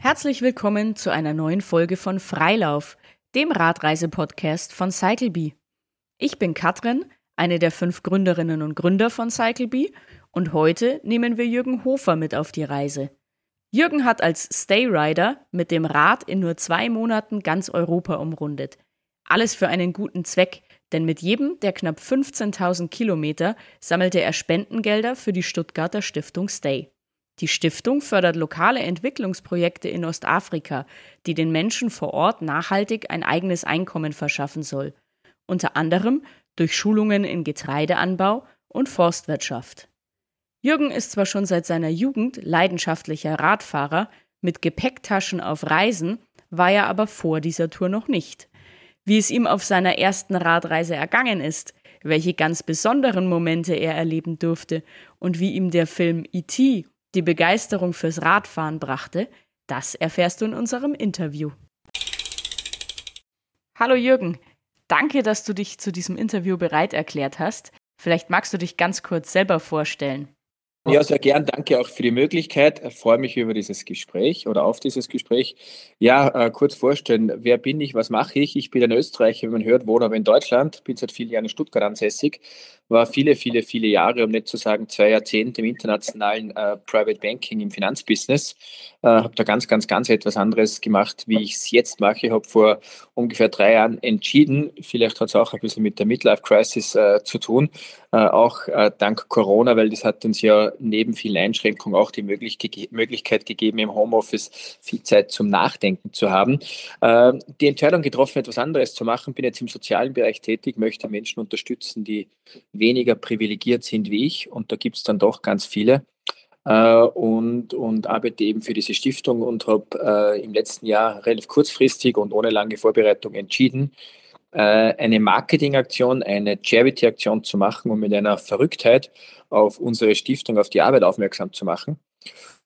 Herzlich willkommen zu einer neuen Folge von Freilauf, dem Radreise-Podcast von CycleBee. Ich bin Katrin, eine der fünf Gründerinnen und Gründer von CycleBee, und heute nehmen wir Jürgen Hofer mit auf die Reise. Jürgen hat als Stayrider mit dem Rad in nur zwei Monaten ganz Europa umrundet. Alles für einen guten Zweck, denn mit jedem der knapp 15.000 Kilometer sammelte er Spendengelder für die Stuttgarter Stiftung Stay. Die Stiftung fördert lokale Entwicklungsprojekte in Ostafrika, die den Menschen vor Ort nachhaltig ein eigenes Einkommen verschaffen soll, unter anderem durch Schulungen in Getreideanbau und Forstwirtschaft. Jürgen ist zwar schon seit seiner Jugend leidenschaftlicher Radfahrer, mit Gepäcktaschen auf Reisen war er aber vor dieser Tour noch nicht. Wie es ihm auf seiner ersten Radreise ergangen ist, welche ganz besonderen Momente er erleben durfte und wie ihm der Film E.T die Begeisterung fürs Radfahren brachte, das erfährst du in unserem Interview. Hallo Jürgen, danke, dass du dich zu diesem Interview bereit erklärt hast. Vielleicht magst du dich ganz kurz selber vorstellen. Ja, sehr gern. Danke auch für die Möglichkeit. Ich freue mich über dieses Gespräch oder auf dieses Gespräch. Ja, äh, kurz vorstellen, wer bin ich, was mache ich? Ich bin ein Österreicher, wie man hört, wohne aber in Deutschland, bin seit vielen Jahren in Stuttgart ansässig, war viele, viele, viele Jahre, um nicht zu sagen zwei Jahrzehnte im internationalen äh, Private Banking im Finanzbusiness. Äh, habe da ganz, ganz, ganz etwas anderes gemacht, wie ich es jetzt mache. Ich habe vor ungefähr drei Jahren entschieden, vielleicht hat es auch ein bisschen mit der Midlife Crisis äh, zu tun, auch dank Corona, weil das hat uns ja neben vielen Einschränkungen auch die Möglich Möglichkeit gegeben, im Homeoffice viel Zeit zum Nachdenken zu haben. Äh, die Entscheidung getroffen, etwas anderes zu machen, bin jetzt im sozialen Bereich tätig, möchte Menschen unterstützen, die weniger privilegiert sind wie ich und da gibt es dann doch ganz viele. Uh, und, und arbeite eben für diese Stiftung und habe uh, im letzten Jahr relativ kurzfristig und ohne lange Vorbereitung entschieden, eine Marketingaktion, eine Charity-Aktion zu machen, um mit einer Verrücktheit auf unsere Stiftung, auf die Arbeit aufmerksam zu machen.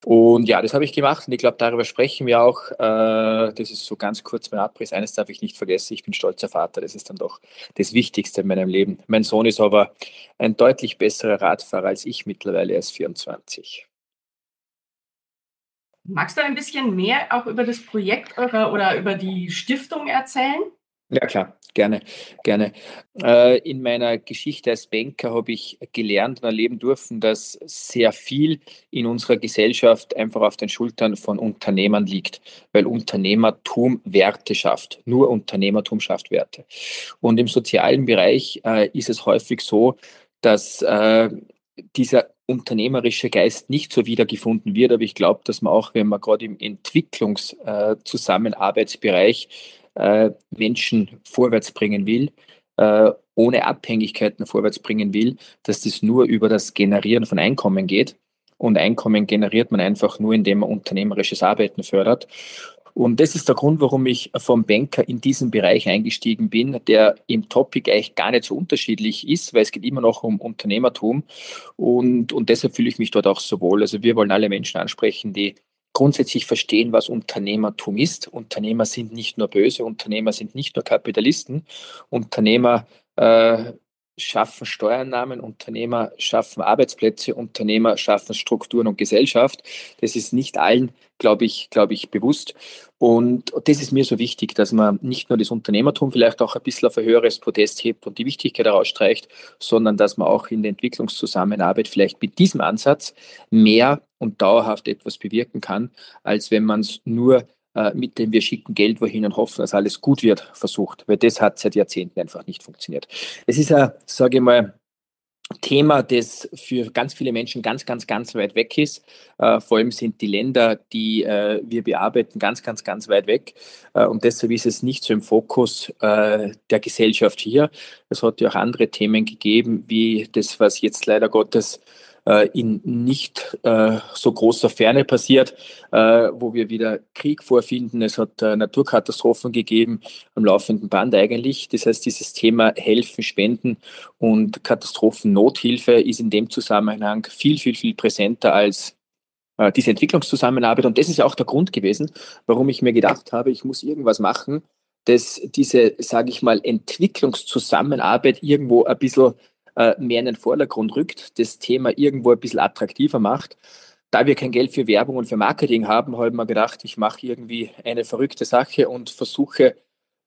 Und ja, das habe ich gemacht und ich glaube, darüber sprechen wir auch. Äh, das ist so ganz kurz mein Abriss. Eines darf ich nicht vergessen, ich bin stolzer Vater. Das ist dann doch das Wichtigste in meinem Leben. Mein Sohn ist aber ein deutlich besserer Radfahrer als ich mittlerweile. Er ist 24. Magst du ein bisschen mehr auch über das Projekt eurer oder über die Stiftung erzählen? Ja, klar, gerne, gerne. Äh, in meiner Geschichte als Banker habe ich gelernt und erleben dürfen, dass sehr viel in unserer Gesellschaft einfach auf den Schultern von Unternehmern liegt, weil Unternehmertum Werte schafft. Nur Unternehmertum schafft Werte. Und im sozialen Bereich äh, ist es häufig so, dass äh, dieser unternehmerische Geist nicht so wiedergefunden wird. Aber ich glaube, dass man auch, wenn man gerade im Entwicklungszusammenarbeitsbereich äh, Menschen vorwärts bringen will, äh, ohne Abhängigkeiten vorwärts bringen will, dass das nur über das Generieren von Einkommen geht. Und Einkommen generiert man einfach nur, indem man unternehmerisches Arbeiten fördert. Und das ist der Grund, warum ich vom Banker in diesen Bereich eingestiegen bin, der im Topic eigentlich gar nicht so unterschiedlich ist, weil es geht immer noch um Unternehmertum. Und, und deshalb fühle ich mich dort auch so wohl. Also wir wollen alle Menschen ansprechen, die grundsätzlich verstehen, was Unternehmertum ist. Unternehmer sind nicht nur böse, Unternehmer sind nicht nur Kapitalisten. Unternehmer äh, schaffen Steuernahmen, Unternehmer schaffen Arbeitsplätze, Unternehmer schaffen Strukturen und Gesellschaft. Das ist nicht allen, glaube ich, glaube ich, bewusst. Und das ist mir so wichtig, dass man nicht nur das Unternehmertum vielleicht auch ein bisschen auf ein höheres Podest hebt und die Wichtigkeit herausstreicht, sondern dass man auch in der Entwicklungszusammenarbeit vielleicht mit diesem Ansatz mehr und dauerhaft etwas bewirken kann, als wenn man es nur mit dem wir schicken Geld wohin und hoffen, dass alles gut wird, versucht. Weil das hat seit Jahrzehnten einfach nicht funktioniert. Es ist ein, sage ich mal, Thema, das für ganz viele Menschen ganz, ganz, ganz weit weg ist. Äh, vor allem sind die Länder, die äh, wir bearbeiten, ganz, ganz, ganz weit weg. Äh, und deshalb ist es nicht so im Fokus äh, der Gesellschaft hier. Es hat ja auch andere Themen gegeben, wie das, was jetzt leider Gottes äh, in nicht äh, so großer Ferne passiert, äh, wo wir wieder Krieg vorfinden. Es hat äh, Naturkatastrophen gegeben am laufenden Band eigentlich. Das heißt, dieses Thema Helfen, Spenden und Katastrophennothilfe ist in dem Zusammenhang viel, viel, viel präsenter als äh, diese Entwicklungszusammenarbeit. Und das ist auch der Grund gewesen, warum ich mir gedacht habe, ich muss irgendwas machen, dass diese, sage ich mal, Entwicklungszusammenarbeit irgendwo ein bisschen äh, mehr in den Vordergrund rückt, das Thema irgendwo ein bisschen attraktiver macht. da wir kein Geld für Werbung und für Marketing haben, habe ich mir gedacht, ich mache irgendwie eine verrückte Sache und versuche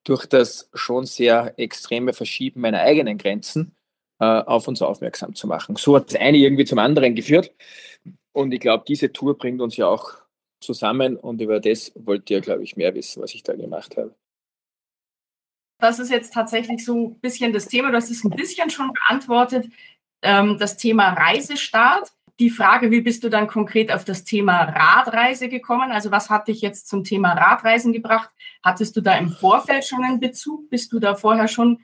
durch das schon sehr extreme Verschieben meiner eigenen Grenzen äh, auf uns aufmerksam zu machen. So hat das eine irgendwie zum anderen geführt. Und ich glaube, diese Tour bringt uns ja auch zusammen und über das wollt ihr, glaube ich, mehr wissen, was ich da gemacht habe. Das ist jetzt tatsächlich so ein bisschen das Thema, du hast es ein bisschen schon beantwortet, ähm, das Thema Reisestart. Die Frage, wie bist du dann konkret auf das Thema Radreise gekommen? Also was hat dich jetzt zum Thema Radreisen gebracht? Hattest du da im Vorfeld schon einen Bezug? Bist du da vorher schon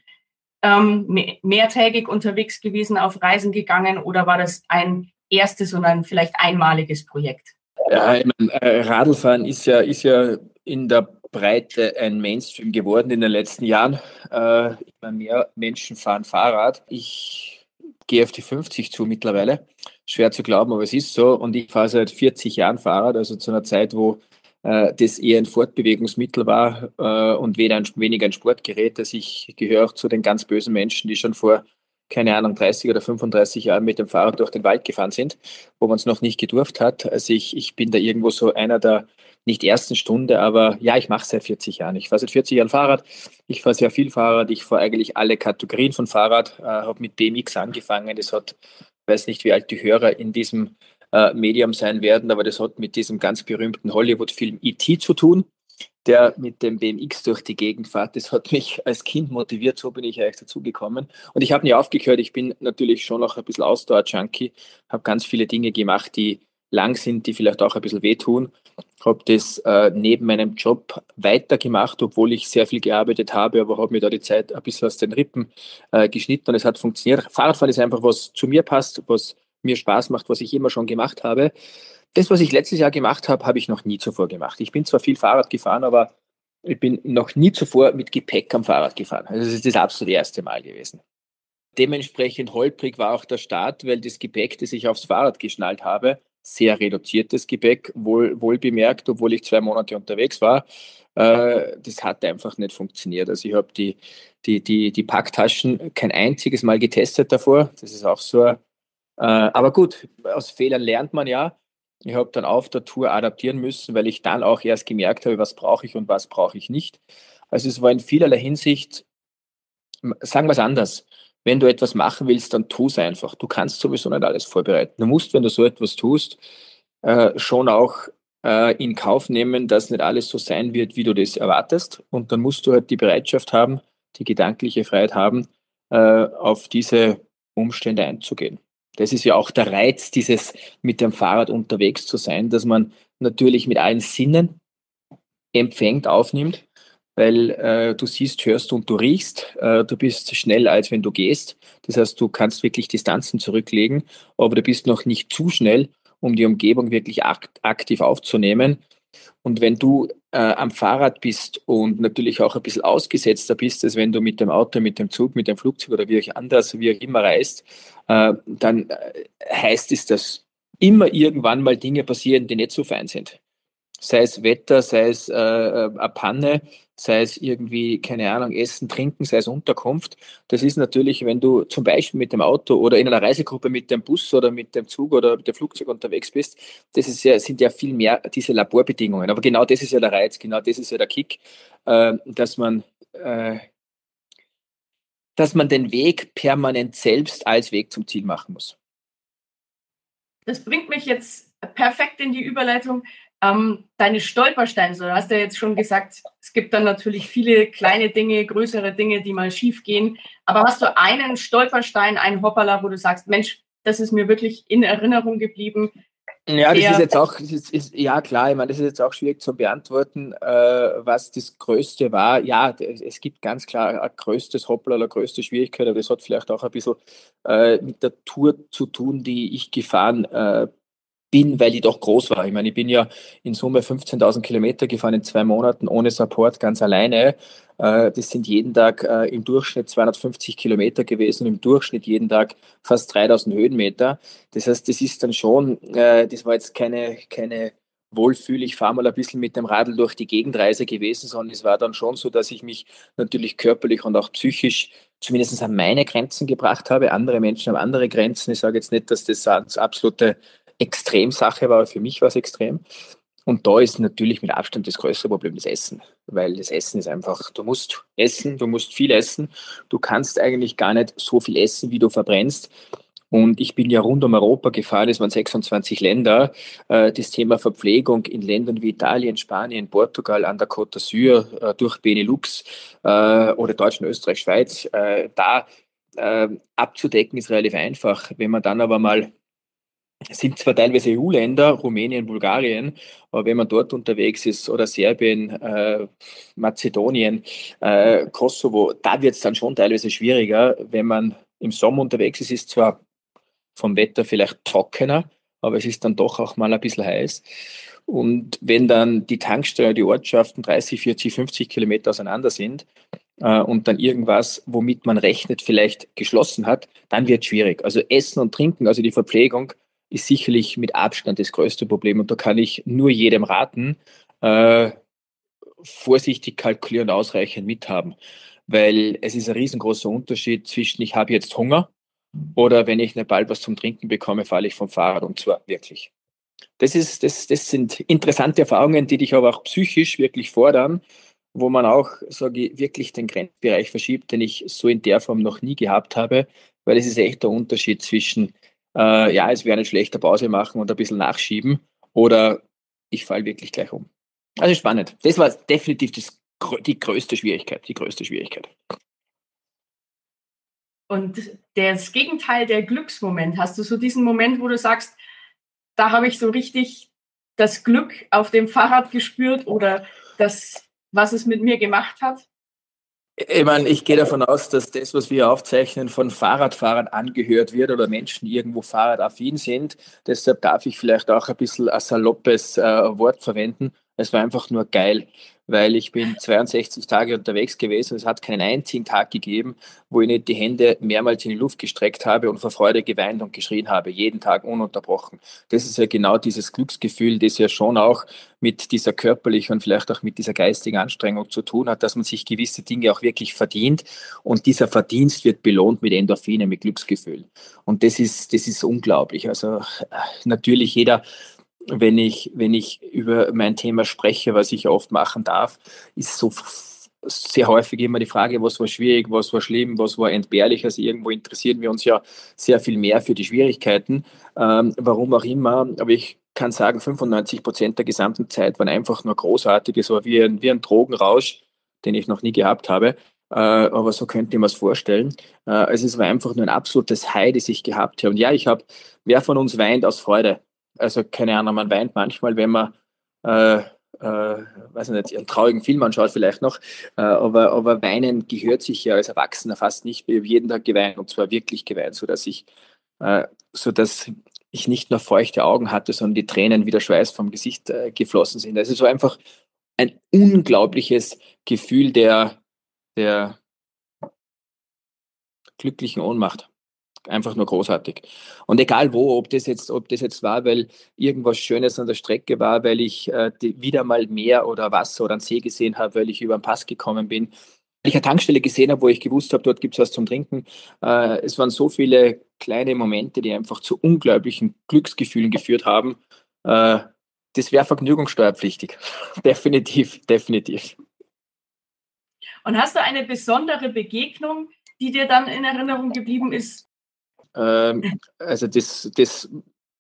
ähm, mehrtägig unterwegs gewesen, auf Reisen gegangen oder war das ein erstes und ein vielleicht einmaliges Projekt? Ja, ich meine, äh, Radlfahren ist ja, ist ja in der Breite ein Mainstream geworden in den letzten Jahren. Äh, immer mehr Menschen fahren Fahrrad. Ich gehe auf die 50 zu mittlerweile. Schwer zu glauben, aber es ist so. Und ich fahre seit 40 Jahren Fahrrad, also zu einer Zeit, wo äh, das eher ein Fortbewegungsmittel war äh, und weder ein, weniger ein Sportgerät. Also ich gehöre auch zu den ganz bösen Menschen, die schon vor keine Ahnung, 30 oder 35 Jahren mit dem Fahrrad durch den Wald gefahren sind, wo man es noch nicht gedurft hat. Also ich, ich bin da irgendwo so einer der nicht ersten Stunde, aber ja, ich mache seit 40 Jahren. Ich fahre seit 40 Jahren Fahrrad. Ich fahre sehr viel Fahrrad. Ich fahre eigentlich alle Kategorien von Fahrrad. Äh, habe mit BMX angefangen. Das hat, weiß nicht, wie alt die Hörer in diesem äh, Medium sein werden, aber das hat mit diesem ganz berühmten Hollywood-Film E.T. zu tun der mit dem BMX durch die Gegend fährt. Das hat mich als Kind motiviert, so bin ich eigentlich dazu gekommen. Und ich habe nie aufgehört. Ich bin natürlich schon noch ein bisschen Ausdauer-Junkie, habe ganz viele Dinge gemacht, die lang sind, die vielleicht auch ein bisschen wehtun. Habe das äh, neben meinem Job weitergemacht, obwohl ich sehr viel gearbeitet habe, aber habe mir da die Zeit ein bisschen aus den Rippen äh, geschnitten und es hat funktioniert. Fahrradfahren ist einfach, was zu mir passt, was mir Spaß macht, was ich immer schon gemacht habe. Das, was ich letztes Jahr gemacht habe, habe ich noch nie zuvor gemacht. Ich bin zwar viel Fahrrad gefahren, aber ich bin noch nie zuvor mit Gepäck am Fahrrad gefahren. Also das ist das absolut erste Mal gewesen. Dementsprechend holprig war auch der Start, weil das Gepäck, das ich aufs Fahrrad geschnallt habe, sehr reduziertes Gepäck, wohl, wohl bemerkt, obwohl ich zwei Monate unterwegs war. Äh, das hat einfach nicht funktioniert. Also ich habe die, die, die, die Packtaschen kein einziges Mal getestet davor. Das ist auch so. Äh, aber gut, aus Fehlern lernt man ja. Ich habe dann auf der Tour adaptieren müssen, weil ich dann auch erst gemerkt habe, was brauche ich und was brauche ich nicht. Also es war in vielerlei Hinsicht, sagen wir es anders, wenn du etwas machen willst, dann tu es einfach. Du kannst sowieso nicht alles vorbereiten. Du musst, wenn du so etwas tust, äh, schon auch äh, in Kauf nehmen, dass nicht alles so sein wird, wie du das erwartest. Und dann musst du halt die Bereitschaft haben, die gedankliche Freiheit haben, äh, auf diese Umstände einzugehen. Das ist ja auch der Reiz, dieses mit dem Fahrrad unterwegs zu sein, dass man natürlich mit allen Sinnen empfängt, aufnimmt, weil äh, du siehst, hörst und du riechst. Äh, du bist schnell, als wenn du gehst. Das heißt, du kannst wirklich Distanzen zurücklegen, aber du bist noch nicht zu schnell, um die Umgebung wirklich akt aktiv aufzunehmen. Und wenn du äh, am Fahrrad bist und natürlich auch ein bisschen ausgesetzter bist, als wenn du mit dem Auto, mit dem Zug, mit dem Flugzeug oder wie auch anders, wie auch immer reist, äh, dann äh, heißt es, dass immer irgendwann mal Dinge passieren, die nicht so fein sind. Sei es Wetter, sei es äh, äh eine Panne, sei es irgendwie, keine Ahnung, Essen, Trinken, sei es Unterkunft. Das ist natürlich, wenn du zum Beispiel mit dem Auto oder in einer Reisegruppe mit dem Bus oder mit dem Zug oder mit dem Flugzeug unterwegs bist, das ist ja, sind ja viel mehr diese Laborbedingungen. Aber genau das ist ja der Reiz, genau das ist ja der Kick, äh, dass man äh, dass man den Weg permanent selbst als Weg zum Ziel machen muss. Das bringt mich jetzt perfekt in die Überleitung ähm, deine Stolpersteine, so, du hast ja jetzt schon gesagt, es gibt dann natürlich viele kleine Dinge, größere Dinge, die mal schief gehen. Aber hast du einen Stolperstein, einen Hoppala, wo du sagst, Mensch, das ist mir wirklich in Erinnerung geblieben? Ja, das ist jetzt auch, ist, ist, ja klar, ich meine, das ist jetzt auch schwierig zu beantworten, äh, was das Größte war. Ja, es gibt ganz klar ein größtes Hoppla oder größte Schwierigkeit, aber das hat vielleicht auch ein bisschen äh, mit der Tour zu tun, die ich gefahren äh, bin, weil die doch groß war. Ich meine, ich bin ja in Summe 15.000 Kilometer gefahren in zwei Monaten ohne Support, ganz alleine. Äh, das sind jeden Tag äh, im Durchschnitt 250 Kilometer gewesen, im Durchschnitt jeden Tag fast 3000 Höhenmeter. Das heißt, das ist dann schon, äh, das war jetzt keine, keine Wohlfühl, ich fahre mal ein bisschen mit dem Radl durch die Gegendreise gewesen, sondern es war dann schon so, dass ich mich natürlich körperlich und auch psychisch zumindest an meine Grenzen gebracht habe. Andere Menschen haben andere Grenzen. Ich sage jetzt nicht, dass das das absolute Extremsache war, für mich war es extrem. Und da ist natürlich mit Abstand das größte Problem das Essen, weil das Essen ist einfach, du musst essen, du musst viel essen, du kannst eigentlich gar nicht so viel essen, wie du verbrennst. Und ich bin ja rund um Europa gefahren, es waren 26 Länder. Äh, das Thema Verpflegung in Ländern wie Italien, Spanien, Portugal, an der Côte d'Azur, äh, durch Benelux äh, oder Deutschland, Österreich, Schweiz, da abzudecken ist relativ einfach. Wenn man dann aber mal sind zwar teilweise EU-Länder, Rumänien, Bulgarien, aber wenn man dort unterwegs ist oder Serbien, äh, Mazedonien, äh, Kosovo, da wird es dann schon teilweise schwieriger. Wenn man im Sommer unterwegs ist, ist zwar vom Wetter vielleicht trockener, aber es ist dann doch auch mal ein bisschen heiß. Und wenn dann die Tankstellen, die Ortschaften 30, 40, 50 Kilometer auseinander sind äh, und dann irgendwas, womit man rechnet, vielleicht geschlossen hat, dann wird es schwierig. Also Essen und Trinken, also die Verpflegung, ist sicherlich mit Abstand das größte Problem. Und da kann ich nur jedem raten, äh, vorsichtig kalkulieren, ausreichend mithaben. Weil es ist ein riesengroßer Unterschied zwischen ich habe jetzt Hunger oder wenn ich nicht bald was zum Trinken bekomme, falle ich vom Fahrrad und zwar wirklich. Das, ist, das, das sind interessante Erfahrungen, die dich aber auch psychisch wirklich fordern, wo man auch, sage ich, wirklich den Grenzbereich verschiebt, den ich so in der Form noch nie gehabt habe, weil es ist echt der Unterschied zwischen, äh, ja, es wäre eine schlechte Pause machen und ein bisschen nachschieben oder ich falle wirklich gleich um. Also spannend. Das war definitiv das, die größte Schwierigkeit, die größte Schwierigkeit. Und das Gegenteil der Glücksmoment, hast du so diesen Moment, wo du sagst, da habe ich so richtig das Glück auf dem Fahrrad gespürt oder das, was es mit mir gemacht hat? Ich meine, ich gehe davon aus, dass das, was wir aufzeichnen, von Fahrradfahrern angehört wird oder Menschen, die irgendwo fahrradaffin sind. Deshalb darf ich vielleicht auch ein bisschen ein saloppes äh, Wort verwenden. Es war einfach nur geil weil ich bin 62 Tage unterwegs gewesen. Es hat keinen einzigen Tag gegeben, wo ich nicht die Hände mehrmals in die Luft gestreckt habe und vor Freude geweint und geschrien habe, jeden Tag ununterbrochen. Das ist ja genau dieses Glücksgefühl, das ja schon auch mit dieser körperlichen und vielleicht auch mit dieser geistigen Anstrengung zu tun hat, dass man sich gewisse Dinge auch wirklich verdient und dieser Verdienst wird belohnt mit Endorphinen, mit Glücksgefühl. Und das ist, das ist unglaublich. Also äh, natürlich jeder wenn ich, wenn ich über mein Thema spreche, was ich oft machen darf, ist so sehr häufig immer die Frage, was war schwierig, was war schlimm, was war entbehrlich. Also irgendwo interessieren wir uns ja sehr viel mehr für die Schwierigkeiten, ähm, warum auch immer. Aber ich kann sagen, 95 Prozent der gesamten Zeit waren einfach nur großartig. Es war wie ein, wie ein Drogenrausch, den ich noch nie gehabt habe. Äh, aber so könnte ich mir es vorstellen. Äh, also es war einfach nur ein absolutes High, das ich gehabt habe. Und ja, ich habe, wer von uns weint aus Freude? Also keine Ahnung, man weint manchmal, wenn man äh, äh, weiß nicht, einen traurigen Film anschaut vielleicht noch, äh, aber, aber Weinen gehört sich ja als Erwachsener fast nicht. Ich habe jeden Tag geweint und zwar wirklich geweint, sodass ich, äh, sodass ich nicht nur feuchte Augen hatte, sondern die Tränen wie der Schweiß vom Gesicht äh, geflossen sind. Also so einfach ein unglaubliches Gefühl der, der glücklichen Ohnmacht einfach nur großartig. Und egal wo, ob das jetzt, ob das jetzt war, weil irgendwas Schönes an der Strecke war, weil ich äh, wieder mal Meer oder Wasser oder einen See gesehen habe, weil ich über den Pass gekommen bin, weil ich eine Tankstelle gesehen habe, wo ich gewusst habe, dort gibt es was zum Trinken. Äh, es waren so viele kleine Momente, die einfach zu unglaublichen Glücksgefühlen geführt haben. Äh, das wäre vergnügungssteuerpflichtig. definitiv, definitiv. Und hast du eine besondere Begegnung, die dir dann in Erinnerung geblieben ist, ähm, also das, das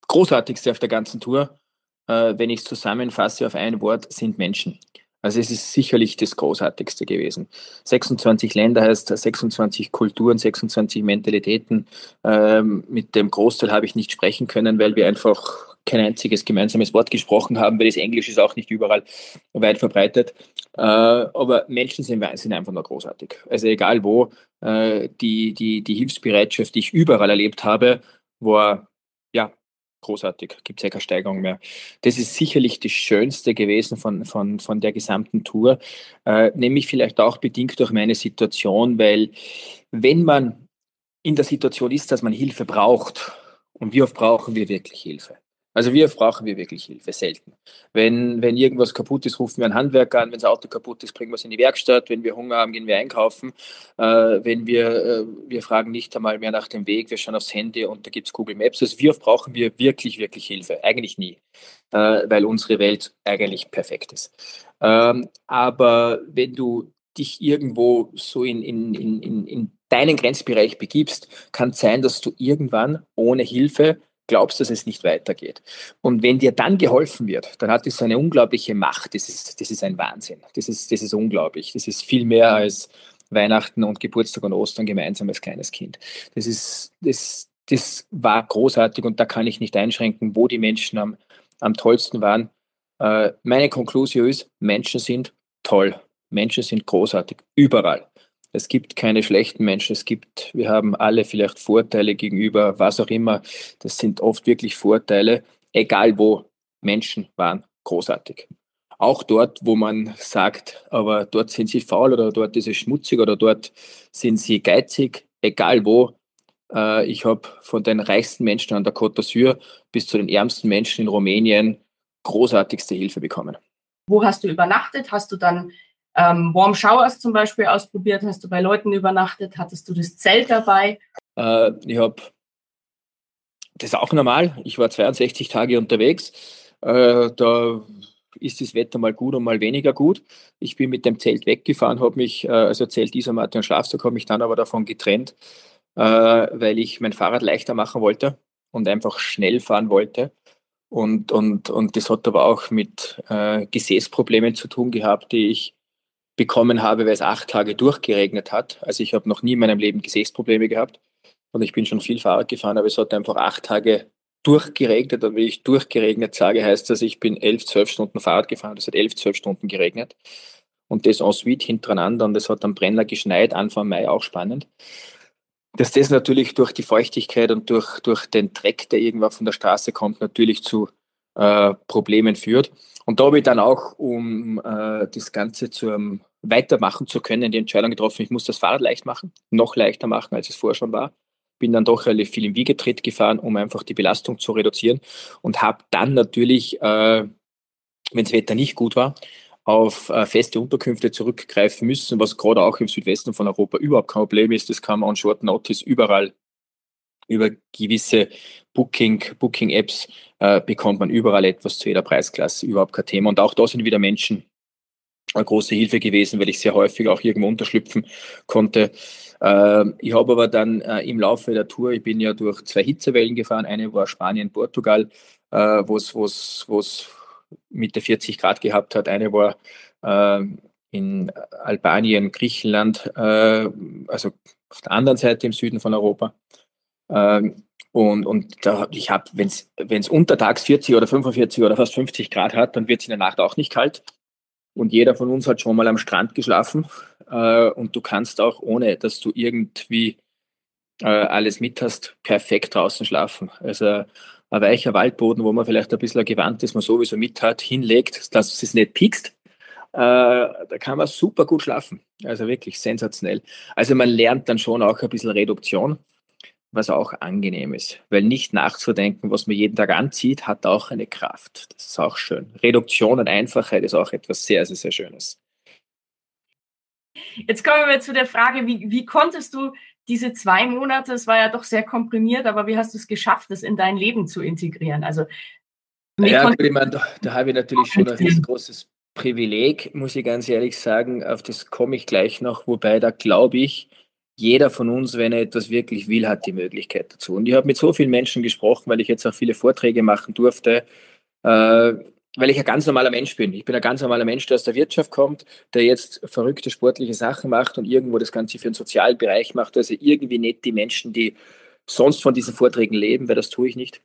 Großartigste auf der ganzen Tour, äh, wenn ich es zusammenfasse auf ein Wort, sind Menschen. Also es ist sicherlich das Großartigste gewesen. 26 Länder heißt 26 Kulturen, 26 Mentalitäten. Ähm, mit dem Großteil habe ich nicht sprechen können, weil wir einfach kein einziges gemeinsames Wort gesprochen haben, weil das Englisch ist auch nicht überall weit verbreitet. Äh, aber Menschen sind, sind einfach nur großartig. Also egal wo, äh, die, die, die Hilfsbereitschaft, die ich überall erlebt habe, war ja großartig. Gibt es ja keine Steigerung mehr. Das ist sicherlich das Schönste gewesen von, von, von der gesamten Tour, äh, nämlich vielleicht auch bedingt durch meine Situation, weil wenn man in der Situation ist, dass man Hilfe braucht, und wie oft brauchen wir wirklich Hilfe? Also oft brauchen wir wirklich Hilfe? Selten. Wenn, wenn irgendwas kaputt ist, rufen wir einen Handwerker an. Wenn das Auto kaputt ist, bringen wir es in die Werkstatt. Wenn wir Hunger haben, gehen wir einkaufen. Äh, wenn wir, äh, wir fragen nicht einmal mehr nach dem Weg, wir schauen aufs Handy und da gibt es Google Maps. Also oft brauchen wir wirklich, wirklich Hilfe? Eigentlich nie, äh, weil unsere Welt eigentlich perfekt ist. Ähm, aber wenn du dich irgendwo so in, in, in, in deinen Grenzbereich begibst, kann es sein, dass du irgendwann ohne Hilfe glaubst, dass es nicht weitergeht. Und wenn dir dann geholfen wird, dann hat es eine unglaubliche Macht. Das ist, das ist ein Wahnsinn. Das ist, das ist unglaublich. Das ist viel mehr als Weihnachten und Geburtstag und Ostern gemeinsam als kleines Kind. Das ist, das, das war großartig und da kann ich nicht einschränken, wo die Menschen am, am tollsten waren. Äh, meine Konklusion ist, Menschen sind toll. Menschen sind großartig. Überall. Es gibt keine schlechten Menschen. Es gibt, wir haben alle vielleicht Vorteile gegenüber was auch immer. Das sind oft wirklich Vorteile, egal wo. Menschen waren großartig. Auch dort, wo man sagt, aber dort sind sie faul oder dort ist es schmutzig oder dort sind sie geizig, egal wo. Äh, ich habe von den reichsten Menschen an der Côte d'Azur bis zu den ärmsten Menschen in Rumänien großartigste Hilfe bekommen. Wo hast du übernachtet? Hast du dann ähm, Warm Showers zum Beispiel ausprobiert? Hast du bei Leuten übernachtet? Hattest du das Zelt dabei? Äh, ich habe das ist auch normal. Ich war 62 Tage unterwegs. Äh, da ist das Wetter mal gut und mal weniger gut. Ich bin mit dem Zelt weggefahren, habe mich, äh, also Zelt, Isomatte und Schlafsack, habe mich dann aber davon getrennt, äh, weil ich mein Fahrrad leichter machen wollte und einfach schnell fahren wollte. Und, und, und das hat aber auch mit äh, Gesäßproblemen zu tun gehabt, die ich bekommen habe, weil es acht Tage durchgeregnet hat. Also ich habe noch nie in meinem Leben Gesäßprobleme gehabt und ich bin schon viel Fahrrad gefahren, aber es hat einfach acht Tage durchgeregnet und wenn ich durchgeregnet sage, heißt das, ich bin elf, zwölf Stunden Fahrrad gefahren, es hat elf, zwölf Stunden geregnet und das en suite hintereinander und es hat am Brenner geschneit, Anfang Mai auch spannend. Dass das natürlich durch die Feuchtigkeit und durch, durch den Dreck, der irgendwann von der Straße kommt, natürlich zu äh, Problemen führt. Und da habe ich dann auch, um äh, das Ganze zu weitermachen zu können, die Entscheidung getroffen, ich muss das Fahrrad leicht machen, noch leichter machen, als es vorher schon war. Bin dann doch relativ viel im Wiegetritt gefahren, um einfach die Belastung zu reduzieren und habe dann natürlich, äh, wenn das Wetter nicht gut war, auf äh, feste Unterkünfte zurückgreifen müssen, was gerade auch im Südwesten von Europa überhaupt kein Problem ist. Das kann man on Short Notice überall über gewisse Booking, Booking-Apps äh, bekommt man überall etwas zu jeder Preisklasse, überhaupt kein Thema. Und auch da sind wieder Menschen eine große Hilfe gewesen, weil ich sehr häufig auch irgendwo unterschlüpfen konnte. Äh, ich habe aber dann äh, im Laufe der Tour, ich bin ja durch zwei Hitzewellen gefahren, eine war Spanien, Portugal, äh, wo es Mitte 40 Grad gehabt hat, eine war äh, in Albanien, Griechenland, äh, also auf der anderen Seite im Süden von Europa. Ähm, und, und da, ich habe, wenn es untertags 40 oder 45 oder fast 50 Grad hat, dann wird es in der Nacht auch nicht kalt. Und jeder von uns hat schon mal am Strand geschlafen. Äh, und du kannst auch, ohne dass du irgendwie äh, alles mit hast, perfekt draußen schlafen. Also ein weicher Waldboden, wo man vielleicht ein bisschen ein Gewand, das man sowieso mit hat, hinlegt, dass es nicht piekst. Äh, da kann man super gut schlafen. Also wirklich sensationell. Also man lernt dann schon auch ein bisschen Reduktion was auch angenehm ist. Weil nicht nachzudenken, was man jeden Tag anzieht, hat auch eine Kraft. Das ist auch schön. Reduktion und Einfachheit ist auch etwas sehr, sehr, sehr Schönes. Jetzt kommen wir zu der Frage, wie, wie konntest du diese zwei Monate, es war ja doch sehr komprimiert, aber wie hast du es geschafft, das in dein Leben zu integrieren? Also, ja, ich meine, da, da habe ich natürlich schon ein riesengroßes Privileg, muss ich ganz ehrlich sagen. Auf das komme ich gleich noch, wobei da glaube ich, jeder von uns, wenn er etwas wirklich will, hat die Möglichkeit dazu. Und ich habe mit so vielen Menschen gesprochen, weil ich jetzt auch viele Vorträge machen durfte, äh, weil ich ein ganz normaler Mensch bin. Ich bin ein ganz normaler Mensch, der aus der Wirtschaft kommt, der jetzt verrückte sportliche Sachen macht und irgendwo das Ganze für den Sozialbereich macht. Also irgendwie nicht die Menschen, die sonst von diesen Vorträgen leben, weil das tue ich nicht.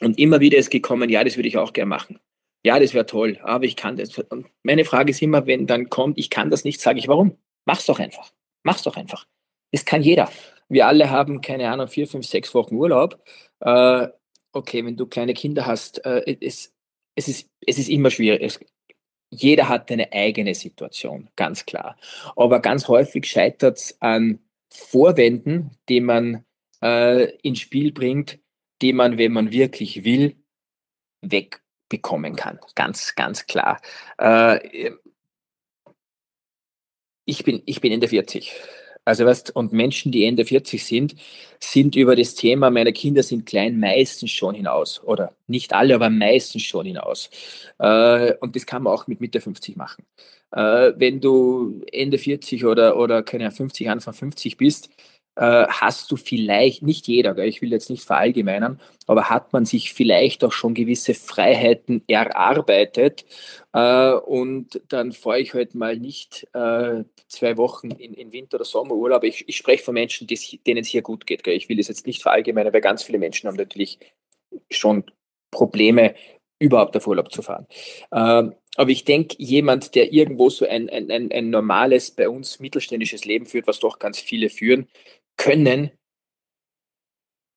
Und immer wieder ist gekommen, ja, das würde ich auch gerne machen. Ja, das wäre toll, aber ich kann das. Und meine Frage ist immer, wenn dann kommt, ich kann das nicht, sage ich, warum? Mach's doch einfach. Mach's doch einfach. Das kann jeder. Wir alle haben, keine Ahnung, vier, fünf, sechs Wochen Urlaub. Äh, okay, wenn du kleine Kinder hast, äh, es, es, ist, es ist immer schwierig. Es, jeder hat eine eigene Situation, ganz klar. Aber ganz häufig scheitert es an Vorwänden, die man äh, ins Spiel bringt, die man, wenn man wirklich will, wegbekommen kann. Ganz, ganz klar. Äh, ich, bin, ich bin Ende 40. Also weißt, und Menschen, die Ende 40 sind, sind über das Thema, meine Kinder sind klein, meistens schon hinaus. Oder nicht alle, aber meistens schon hinaus. Äh, und das kann man auch mit Mitte 50 machen. Äh, wenn du Ende 40 oder, oder keine 50, Anfang 50 bist, äh, hast du vielleicht, nicht jeder, gell, ich will jetzt nicht verallgemeinern, aber hat man sich vielleicht auch schon gewisse Freiheiten erarbeitet äh, und dann fahre ich halt mal nicht äh, zwei Wochen in, in Winter- oder Sommerurlaub. Ich, ich spreche von Menschen, denen es hier gut geht. Gell. Ich will es jetzt nicht verallgemeinern, weil ganz viele Menschen haben natürlich schon Probleme, überhaupt auf Urlaub zu fahren. Ähm, aber ich denke, jemand, der irgendwo so ein, ein, ein, ein normales, bei uns mittelständisches Leben führt, was doch ganz viele führen, können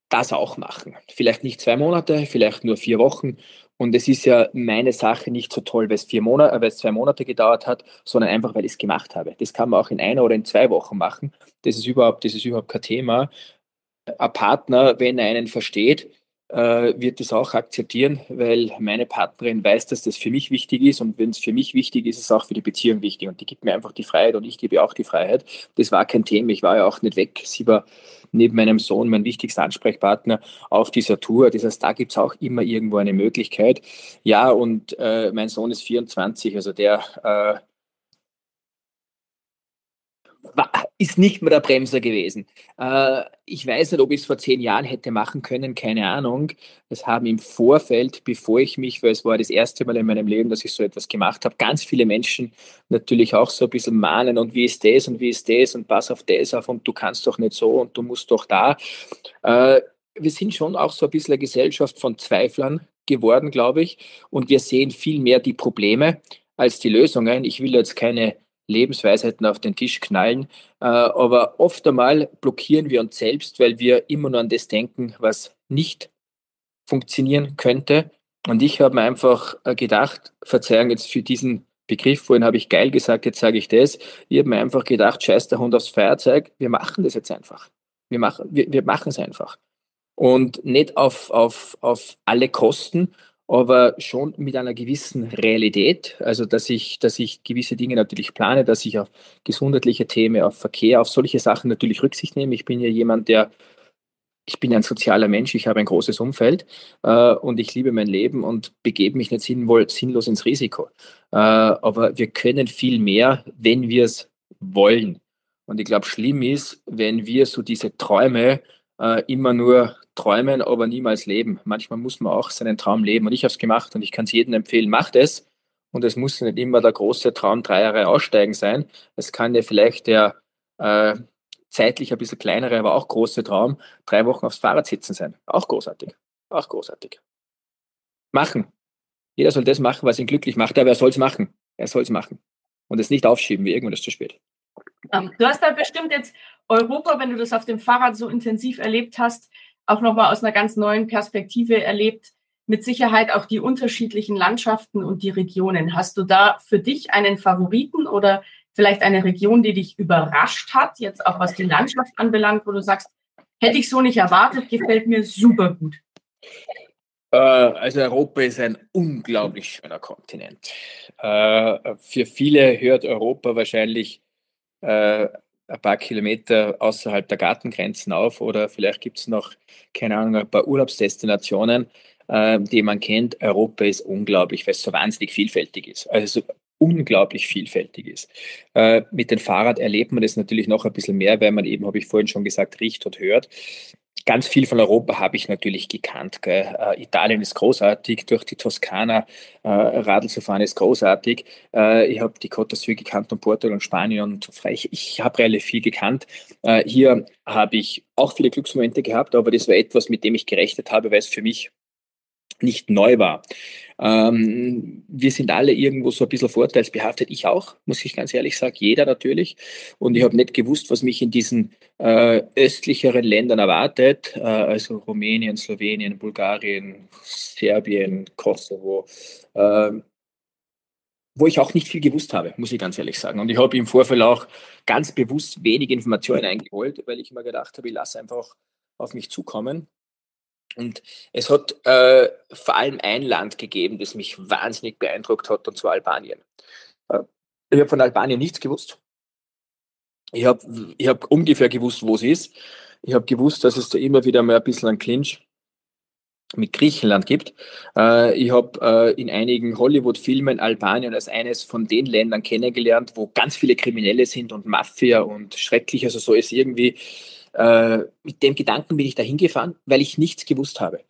das auch machen. Vielleicht nicht zwei Monate, vielleicht nur vier Wochen. Und es ist ja meine Sache nicht so toll, weil es, vier Monate, weil es zwei Monate gedauert hat, sondern einfach, weil ich es gemacht habe. Das kann man auch in einer oder in zwei Wochen machen. Das ist überhaupt, das ist überhaupt kein Thema. Ein Partner, wenn er einen versteht, äh, wird das auch akzeptieren, weil meine Partnerin weiß, dass das für mich wichtig ist und wenn es für mich wichtig ist, ist es auch für die Beziehung wichtig und die gibt mir einfach die Freiheit und ich gebe ihr auch die Freiheit. Das war kein Thema, ich war ja auch nicht weg. Sie war neben meinem Sohn mein wichtigster Ansprechpartner auf dieser Tour. Das heißt, da gibt es auch immer irgendwo eine Möglichkeit. Ja, und äh, mein Sohn ist 24, also der äh, ist nicht mehr der Bremser gewesen. Äh, ich weiß nicht, ob ich es vor zehn Jahren hätte machen können, keine Ahnung. Es haben im Vorfeld, bevor ich mich, weil es war das erste Mal in meinem Leben, dass ich so etwas gemacht habe, ganz viele Menschen natürlich auch so ein bisschen mahnen und wie ist das und wie ist das und pass auf das auf und du kannst doch nicht so und du musst doch da. Äh, wir sind schon auch so ein bisschen eine Gesellschaft von Zweiflern geworden, glaube ich, und wir sehen viel mehr die Probleme als die Lösungen. Ich will jetzt keine Lebensweisheiten auf den Tisch knallen. Äh, aber oft einmal blockieren wir uns selbst, weil wir immer nur an das denken, was nicht funktionieren könnte. Und ich habe mir einfach äh, gedacht, Verzeihung jetzt für diesen Begriff, vorhin habe ich geil gesagt, jetzt sage ich das. Ich habe mir einfach gedacht, scheiß der Hund aufs Feuerzeug, wir machen das jetzt einfach. Wir machen, wir, wir es einfach. Und nicht auf, auf, auf alle Kosten, aber schon mit einer gewissen Realität, also dass ich, dass ich gewisse Dinge natürlich plane, dass ich auf gesundheitliche Themen, auf Verkehr, auf solche Sachen natürlich Rücksicht nehme. Ich bin ja jemand, der, ich bin ein sozialer Mensch, ich habe ein großes Umfeld äh, und ich liebe mein Leben und begebe mich nicht sinnvoll, sinnlos ins Risiko. Äh, aber wir können viel mehr, wenn wir es wollen. Und ich glaube, schlimm ist, wenn wir so diese Träume äh, immer nur träumen, aber niemals leben. Manchmal muss man auch seinen Traum leben. Und ich habe es gemacht und ich kann es jedem empfehlen, macht es. Und es muss nicht immer der große Traum, drei Jahre aussteigen sein. Es kann ja vielleicht der äh, zeitlich ein bisschen kleinere, aber auch große Traum, drei Wochen aufs Fahrrad sitzen sein. Auch großartig. Auch großartig. Machen. Jeder soll das machen, was ihn glücklich macht, aber er soll es machen. Er soll es machen. Und es nicht aufschieben, wie irgendwann ist zu spät. Ähm, du hast da bestimmt jetzt Europa, wenn du das auf dem Fahrrad so intensiv erlebt hast, auch nochmal aus einer ganz neuen Perspektive erlebt. Mit Sicherheit auch die unterschiedlichen Landschaften und die Regionen. Hast du da für dich einen Favoriten oder vielleicht eine Region, die dich überrascht hat, jetzt auch was die Landschaft anbelangt, wo du sagst, hätte ich so nicht erwartet, gefällt mir super gut? Äh, also Europa ist ein unglaublich schöner Kontinent. Äh, für viele hört Europa wahrscheinlich äh, ein paar Kilometer außerhalb der Gartengrenzen auf oder vielleicht gibt es noch, keine Ahnung, ein paar Urlaubsdestinationen, äh, die man kennt. Europa ist unglaublich, weil es so wahnsinnig vielfältig ist. Also so unglaublich vielfältig ist. Äh, mit dem Fahrrad erlebt man das natürlich noch ein bisschen mehr, weil man eben, habe ich vorhin schon gesagt, riecht und hört ganz viel von Europa habe ich natürlich gekannt. Äh, Italien ist großartig, durch die Toskana äh, Radl zu fahren ist großartig. Äh, ich habe die Côte d'Azur gekannt und Portugal und Spanien und ich, ich habe relativ viel gekannt. Äh, hier habe ich auch viele Glücksmomente gehabt, aber das war etwas, mit dem ich gerechnet habe, weil es für mich nicht neu war. Ähm, wir sind alle irgendwo so ein bisschen vorteilsbehaftet. Ich auch, muss ich ganz ehrlich sagen, jeder natürlich. Und ich habe nicht gewusst, was mich in diesen äh, östlicheren Ländern erwartet, äh, also Rumänien, Slowenien, Bulgarien, Serbien, Kosovo. Äh, wo ich auch nicht viel gewusst habe, muss ich ganz ehrlich sagen. Und ich habe im Vorfeld auch ganz bewusst wenig Informationen eingeholt, weil ich immer gedacht habe, ich lasse einfach auf mich zukommen Und es hat äh, vor allem ein Land gegeben, das mich wahnsinnig beeindruckt hat, und zwar Albanien. Äh, ich habe von Albanien nichts gewusst. Ich habe ich hab ungefähr gewusst, wo es ist. Ich habe gewusst, dass es da immer wieder mal ein bisschen ein Clinch mit Griechenland gibt. Äh, ich habe äh, in einigen Hollywood-Filmen Albanien als eines von den Ländern kennengelernt, wo ganz viele Kriminelle sind und Mafia und schrecklich. Also so ist irgendwie, äh, mit dem Gedanken bin ich da hingefahren, weil ich nichts gewusst habe.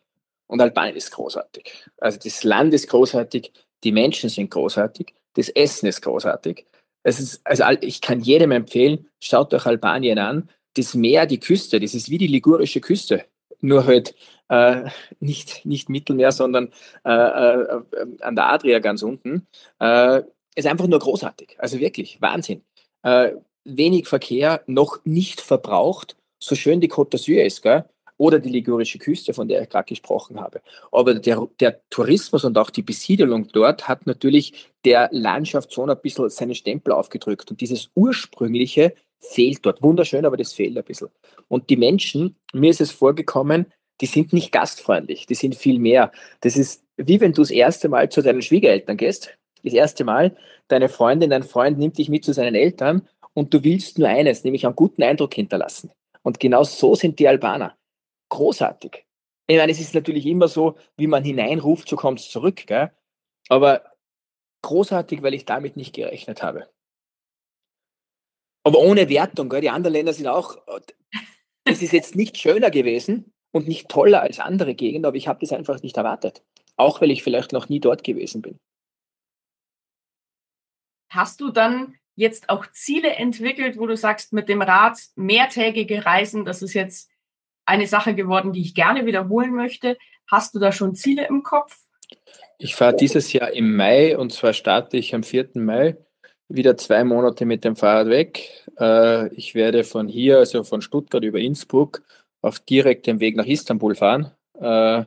Und Albanien ist großartig. Also das Land ist großartig, die Menschen sind großartig, das Essen ist großartig. Es ist, also ich kann jedem empfehlen, schaut euch Albanien an. Das Meer, die Küste, das ist wie die ligurische Küste nur halt äh, nicht, nicht Mittelmeer, sondern äh, äh, an der Adria ganz unten, äh, ist einfach nur großartig. Also wirklich, Wahnsinn. Äh, wenig Verkehr, noch nicht verbraucht, so schön die Côte d'Azur ist, gell? oder die ligurische Küste, von der ich gerade gesprochen habe. Aber der, der Tourismus und auch die Besiedelung dort hat natürlich der Landschaft so ein bisschen seinen Stempel aufgedrückt. Und dieses ursprüngliche fehlt dort. Wunderschön, aber das fehlt ein bisschen. Und die Menschen, mir ist es vorgekommen, die sind nicht gastfreundlich, die sind viel mehr. Das ist wie wenn du das erste Mal zu deinen Schwiegereltern gehst. Das erste Mal, deine Freundin, dein Freund nimmt dich mit zu seinen Eltern und du willst nur eines, nämlich einen guten Eindruck hinterlassen. Und genau so sind die Albaner. Großartig. Ich meine, es ist natürlich immer so, wie man hineinruft, so kommt es zurück. Gell? Aber großartig, weil ich damit nicht gerechnet habe. Aber ohne Wertung, gell? die anderen Länder sind auch, es ist jetzt nicht schöner gewesen und nicht toller als andere Gegenden, aber ich habe das einfach nicht erwartet. Auch weil ich vielleicht noch nie dort gewesen bin. Hast du dann jetzt auch Ziele entwickelt, wo du sagst, mit dem Rad mehrtägige Reisen, das ist jetzt eine Sache geworden, die ich gerne wiederholen möchte. Hast du da schon Ziele im Kopf? Ich fahre dieses Jahr im Mai und zwar starte ich am 4. Mai wieder zwei Monate mit dem Fahrrad weg. Äh, ich werde von hier, also von Stuttgart über Innsbruck, auf direktem Weg nach Istanbul fahren. Äh,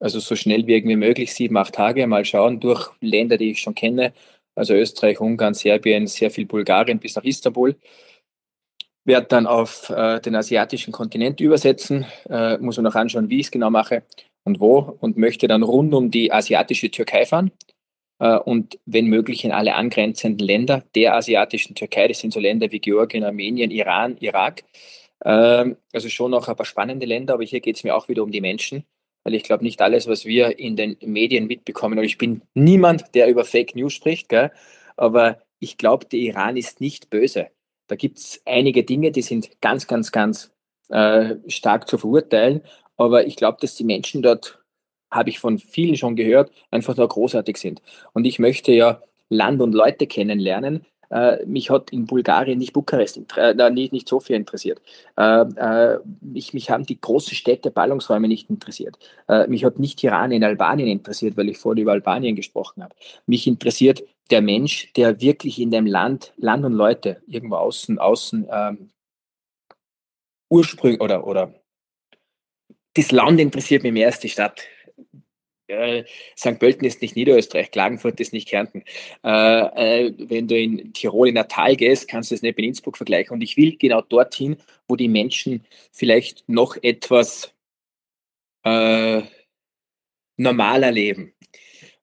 also so schnell wie irgendwie möglich, sieben, acht Tage, mal schauen, durch Länder, die ich schon kenne, also Österreich, Ungarn, Serbien, sehr viel Bulgarien bis nach Istanbul. Werde dann auf äh, den asiatischen Kontinent übersetzen, äh, muss man noch anschauen, wie ich es genau mache und wo und möchte dann rund um die asiatische Türkei fahren äh, und wenn möglich in alle angrenzenden Länder der asiatischen Türkei. Das sind so Länder wie Georgien, Armenien, Iran, Irak. Ähm, also schon noch ein paar spannende Länder, aber hier geht es mir auch wieder um die Menschen, weil ich glaube, nicht alles, was wir in den Medien mitbekommen, und ich bin niemand, der über Fake News spricht, gell? aber ich glaube, der Iran ist nicht böse. Da gibt es einige Dinge, die sind ganz, ganz, ganz äh, stark zu verurteilen, aber ich glaube, dass die Menschen dort habe ich von vielen schon gehört, einfach nur großartig sind. Und ich möchte ja Land und Leute kennenlernen. Äh, mich hat in Bulgarien nicht Bukarest, äh, nicht, nicht Sofia interessiert. Äh, äh, mich, mich haben die großen Städte, Ballungsräume nicht interessiert. Äh, mich hat nicht Iran in Albanien interessiert, weil ich vorhin über Albanien gesprochen habe. Mich interessiert der Mensch, der wirklich in dem Land, Land und Leute irgendwo außen, außen ähm, Ursprung oder, oder das Land interessiert mich mehr als die Stadt äh, St. Pölten ist nicht Niederösterreich, Klagenfurt ist nicht Kärnten. Äh, äh, wenn du in Tirol in Natal gehst, kannst du es nicht mit Innsbruck vergleichen. Und ich will genau dorthin, wo die Menschen vielleicht noch etwas äh, normaler leben.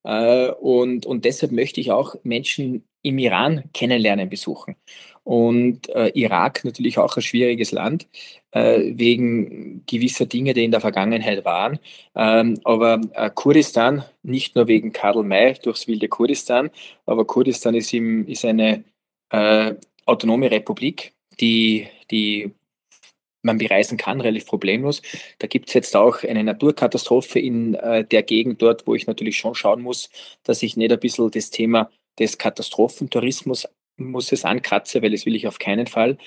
Äh, und, und deshalb möchte ich auch Menschen im Iran kennenlernen, besuchen. Und äh, Irak natürlich auch ein schwieriges Land, äh, wegen gewisser Dinge, die in der Vergangenheit waren. Ähm, aber äh, Kurdistan, nicht nur wegen Karl May durchs wilde Kurdistan, aber Kurdistan ist, im, ist eine äh, autonome Republik, die, die man bereisen kann, relativ problemlos. Da gibt es jetzt auch eine Naturkatastrophe in äh, der Gegend dort, wo ich natürlich schon schauen muss, dass ich nicht ein bisschen das Thema des Katastrophentourismus muss es ankratze, weil das will ich auf keinen Fall,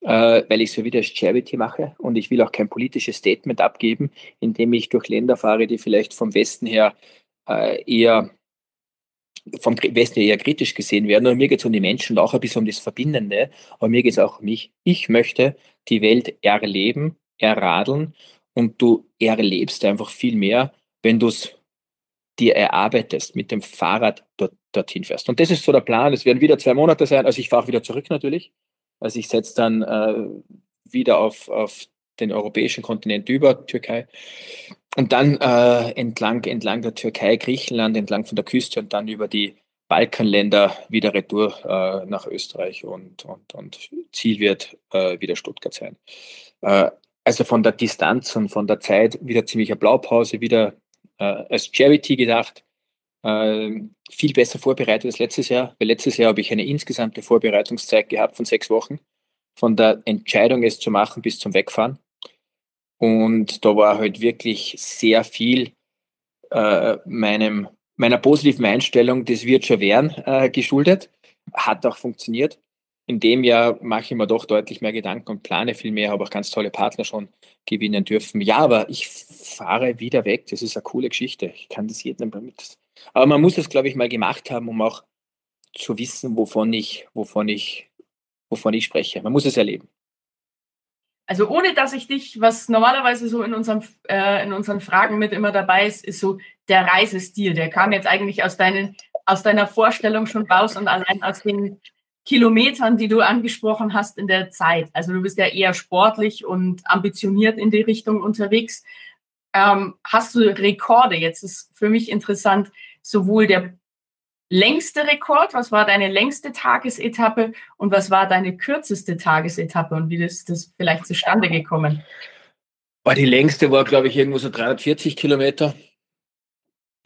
äh, weil ich so wieder als Charity mache und ich will auch kein politisches Statement abgeben, indem ich durch Länder fahre, die vielleicht vom Westen her äh, eher vom Westen eher kritisch gesehen werden. Und mir geht es um die Menschen und auch ein bisschen um das Verbindende. Aber mir geht es auch um mich. Ich möchte die Welt erleben, erradeln und du erlebst einfach viel mehr, wenn du es dir erarbeitest, mit dem Fahrrad dort, dorthin fährst. Und das ist so der Plan. Es werden wieder zwei Monate sein. Also ich fahre wieder zurück natürlich. Also ich setze dann äh, wieder auf, auf den europäischen Kontinent über, Türkei. und dann äh, entlang, entlang der Türkei, Griechenland, entlang von der Küste und dann über die Balkanländer wieder retour äh, nach Österreich und, und, und Ziel wird äh, wieder Stuttgart sein. Äh, also von der Distanz und von der Zeit wieder ziemliche Blaupause, wieder äh, als Charity gedacht, viel besser vorbereitet als letztes Jahr, weil letztes Jahr habe ich eine insgesamte Vorbereitungszeit gehabt von sechs Wochen, von der Entscheidung es zu machen bis zum Wegfahren. Und da war halt wirklich sehr viel äh, meinem, meiner positiven Einstellung, das wird schon werden, äh, geschuldet. Hat auch funktioniert. In dem Jahr mache ich mir doch deutlich mehr Gedanken und plane viel mehr, habe auch ganz tolle Partner schon gewinnen dürfen. Ja, aber ich fahre wieder weg. Das ist eine coole Geschichte. Ich kann das jedem mit. Aber man muss das, glaube ich, mal gemacht haben, um auch zu wissen, wovon ich, wovon ich, wovon ich spreche. Man muss es erleben. Also ohne dass ich dich, was normalerweise so in, unserem, äh, in unseren Fragen mit immer dabei ist, ist so der Reisestil. Der kam jetzt eigentlich aus, deinen, aus deiner Vorstellung schon raus und allein aus den Kilometern, die du angesprochen hast in der Zeit. Also du bist ja eher sportlich und ambitioniert in die Richtung unterwegs. Ähm, hast du Rekorde? Jetzt ist für mich interessant, sowohl der längste Rekord, was war deine längste Tagesetappe und was war deine kürzeste Tagesetappe und wie ist das vielleicht zustande gekommen? Die längste war, glaube ich, irgendwo so 340 Kilometer.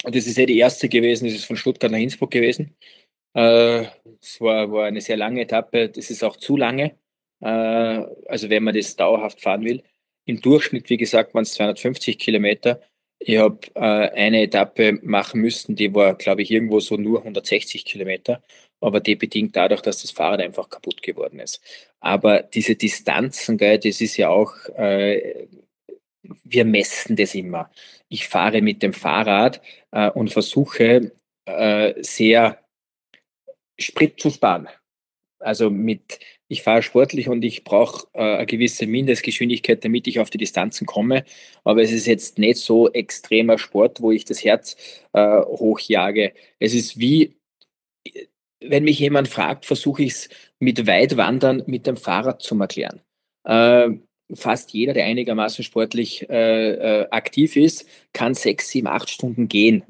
Und das ist ja die erste gewesen, das ist von Stuttgart nach Innsbruck gewesen. Äh, es war, war eine sehr lange Etappe, das ist auch zu lange. Äh, also wenn man das dauerhaft fahren will. Im Durchschnitt, wie gesagt, waren es 250 Kilometer. Ich habe äh, eine Etappe machen müssen, die war, glaube ich, irgendwo so nur 160 Kilometer, aber die bedingt dadurch, dass das Fahrrad einfach kaputt geworden ist. Aber diese Distanzen, gell, das ist ja auch, äh, wir messen das immer. Ich fahre mit dem Fahrrad äh, und versuche äh, sehr Sprit zu sparen. Also mit, ich fahre sportlich und ich brauche äh, eine gewisse Mindestgeschwindigkeit, damit ich auf die Distanzen komme. Aber es ist jetzt nicht so extremer Sport, wo ich das Herz äh, hochjage. Es ist wie, wenn mich jemand fragt, versuche ich es mit Weitwandern mit dem Fahrrad zu erklären. Äh, fast jeder, der einigermaßen sportlich äh, äh, aktiv ist, kann sechs, sieben, acht Stunden gehen.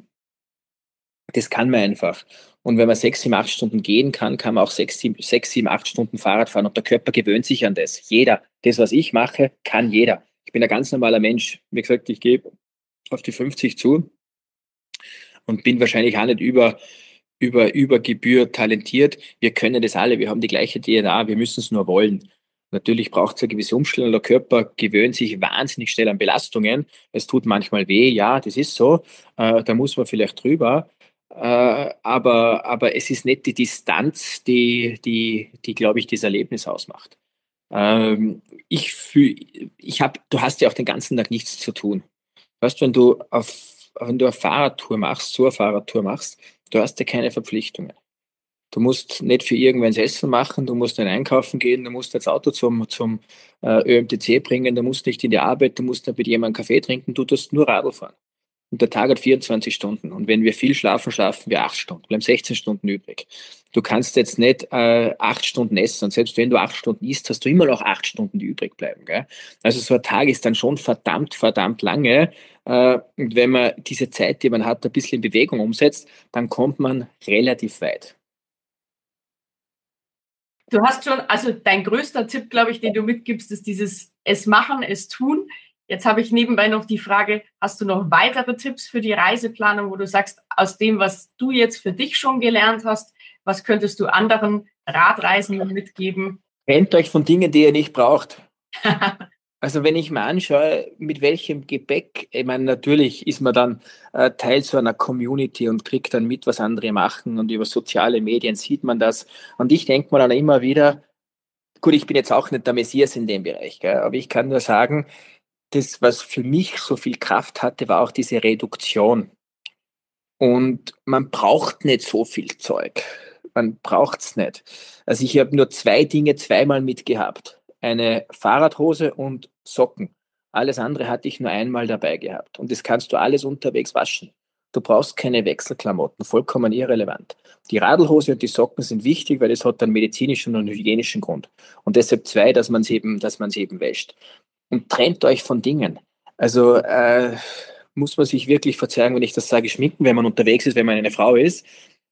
Das kann man einfach. Und wenn man sechs, sieben, acht Stunden gehen kann, kann man auch sechs, sieben, sechs, sieben, acht Stunden Fahrrad fahren. Und der Körper gewöhnt sich an das. Jeder. Das, was ich mache, kann jeder. Ich bin ein ganz normaler Mensch. Wie gesagt, ich gehe auf die 50 zu und bin wahrscheinlich auch nicht über, über, über Gebühr talentiert. Wir können das alle. Wir haben die gleiche DNA. Wir müssen es nur wollen. Natürlich braucht es eine gewisse Umstellung. Der Körper gewöhnt sich wahnsinnig schnell an Belastungen. Es tut manchmal weh. Ja, das ist so. Äh, da muss man vielleicht drüber. Äh, aber, aber es ist nicht die Distanz, die, die, die glaube ich, das Erlebnis ausmacht. Ähm, ich fühl, ich habe, du hast ja auch den ganzen Tag nichts zu tun. Weißt, wenn du auf, wenn du eine Fahrradtour machst, so eine Fahrradtour machst, du hast ja keine Verpflichtungen. Du musst nicht für irgendwann das Essen machen, du musst nicht einkaufen gehen, du musst das Auto zum, zum äh, ÖMTC bringen, du musst nicht in die Arbeit, du musst nicht mit jemandem Kaffee trinken, du tust nur Radl fahren. Und der Tag hat 24 Stunden. Und wenn wir viel schlafen, schlafen wir acht Stunden. Bleiben 16 Stunden übrig. Du kannst jetzt nicht äh, acht Stunden essen. Und selbst wenn du acht Stunden isst, hast du immer noch acht Stunden, die übrig bleiben. Gell? Also so ein Tag ist dann schon verdammt, verdammt lange. Äh, und wenn man diese Zeit, die man hat, ein bisschen in Bewegung umsetzt, dann kommt man relativ weit. Du hast schon, also dein größter Tipp, glaube ich, den du mitgibst, ist dieses Es machen, es tun. Jetzt habe ich nebenbei noch die Frage, hast du noch weitere Tipps für die Reiseplanung, wo du sagst, aus dem, was du jetzt für dich schon gelernt hast, was könntest du anderen Radreisenden mitgeben? Trennt euch von Dingen, die ihr nicht braucht. also wenn ich mir anschaue, mit welchem Gepäck, ich meine, natürlich ist man dann äh, Teil so einer Community und kriegt dann mit, was andere machen und über soziale Medien sieht man das. Und ich denke mir dann immer wieder, gut, ich bin jetzt auch nicht der Messias in dem Bereich, gell, aber ich kann nur sagen, das, was für mich so viel Kraft hatte, war auch diese Reduktion. Und man braucht nicht so viel Zeug. Man braucht es nicht. Also ich habe nur zwei Dinge zweimal mitgehabt. Eine Fahrradhose und Socken. Alles andere hatte ich nur einmal dabei gehabt. Und das kannst du alles unterwegs waschen. Du brauchst keine Wechselklamotten, vollkommen irrelevant. Die Radlhose und die Socken sind wichtig, weil es hat einen medizinischen und hygienischen Grund. Und deshalb zwei, dass man es eben, eben wäscht und trennt euch von Dingen. Also äh, muss man sich wirklich verzeihen, wenn ich das sage, schminken, wenn man unterwegs ist, wenn man eine Frau ist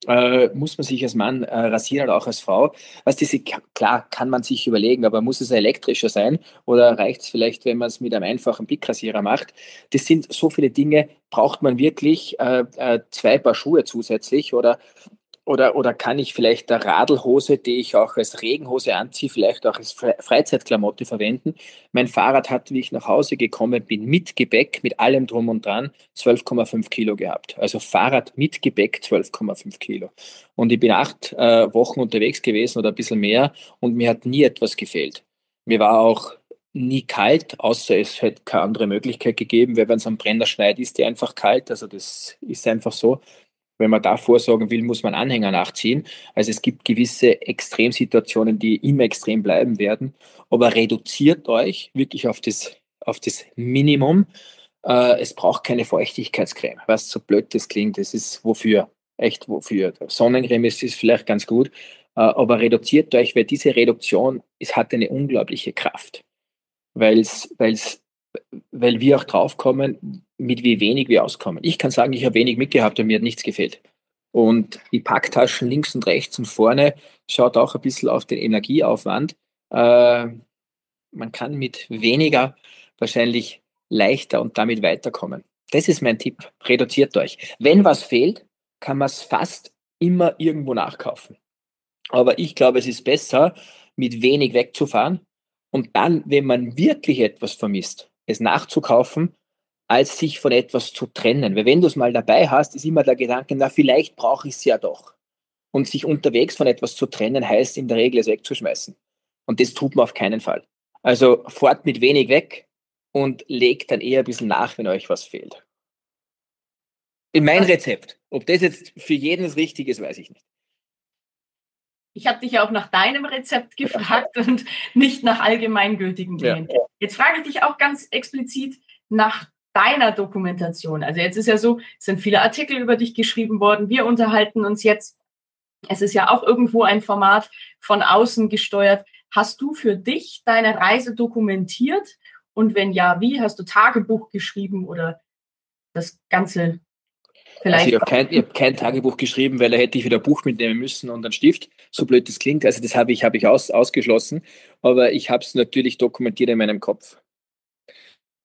äh, muss man sich als Mann äh, rasieren oder auch als Frau. Was diese, klar, kann man sich überlegen, aber muss es elektrischer sein oder reicht es vielleicht, wenn man es mit einem einfachen Pickrasierer macht? Das sind so viele Dinge, braucht man wirklich äh, äh zwei Paar Schuhe zusätzlich oder oder, oder kann ich vielleicht der Radlhose, die ich auch als Regenhose anziehe, vielleicht auch als Freizeitklamotte verwenden? Mein Fahrrad hat, wie ich nach Hause gekommen bin, mit Gepäck, mit allem drum und dran, 12,5 Kilo gehabt. Also Fahrrad mit Gepäck 12,5 Kilo. Und ich bin acht äh, Wochen unterwegs gewesen oder ein bisschen mehr und mir hat nie etwas gefehlt. Mir war auch nie kalt, außer es hätte keine andere Möglichkeit gegeben, weil wenn es am Brenner schneit, ist die einfach kalt. Also das ist einfach so wenn man da vorsorgen will, muss man Anhänger nachziehen. Also es gibt gewisse Extremsituationen, die immer extrem bleiben werden. Aber reduziert euch wirklich auf das, auf das Minimum. Äh, es braucht keine Feuchtigkeitscreme. Was so blöd das klingt, das ist wofür, echt wofür. Sonnencreme ist, ist vielleicht ganz gut. Äh, aber reduziert euch, weil diese Reduktion es hat eine unglaubliche Kraft. Weil's, weil's, weil wir auch draufkommen, mit wie wenig wir auskommen. Ich kann sagen, ich habe wenig mitgehabt und mir hat nichts gefehlt. Und die Packtaschen links und rechts und vorne schaut auch ein bisschen auf den Energieaufwand. Äh, man kann mit weniger wahrscheinlich leichter und damit weiterkommen. Das ist mein Tipp. Reduziert euch. Wenn was fehlt, kann man es fast immer irgendwo nachkaufen. Aber ich glaube, es ist besser, mit wenig wegzufahren und dann, wenn man wirklich etwas vermisst, es nachzukaufen als sich von etwas zu trennen. Weil wenn du es mal dabei hast, ist immer der Gedanke, na, vielleicht brauche ich es ja doch. Und sich unterwegs von etwas zu trennen, heißt in der Regel es wegzuschmeißen. Und das tut man auf keinen Fall. Also fahrt mit wenig weg und legt dann eher ein bisschen nach, wenn euch was fehlt. In mein Rezept. Ob das jetzt für jeden das Richtige ist, weiß ich nicht. Ich habe dich ja auch nach deinem Rezept gefragt und nicht nach allgemeingültigen Dingen. Ja. Jetzt frage ich dich auch ganz explizit nach deiner Dokumentation? Also jetzt ist ja so, es sind viele Artikel über dich geschrieben worden. Wir unterhalten uns jetzt. Es ist ja auch irgendwo ein Format von außen gesteuert. Hast du für dich deine Reise dokumentiert? Und wenn ja, wie? Hast du Tagebuch geschrieben oder das Ganze vielleicht? Also ich habe kein, hab kein, Tagebuch geschrieben, weil da hätte ich wieder ein Buch mitnehmen müssen und einen Stift. So blöd das klingt. Also das habe ich, hab ich aus, ausgeschlossen. Aber ich habe es natürlich dokumentiert in meinem Kopf.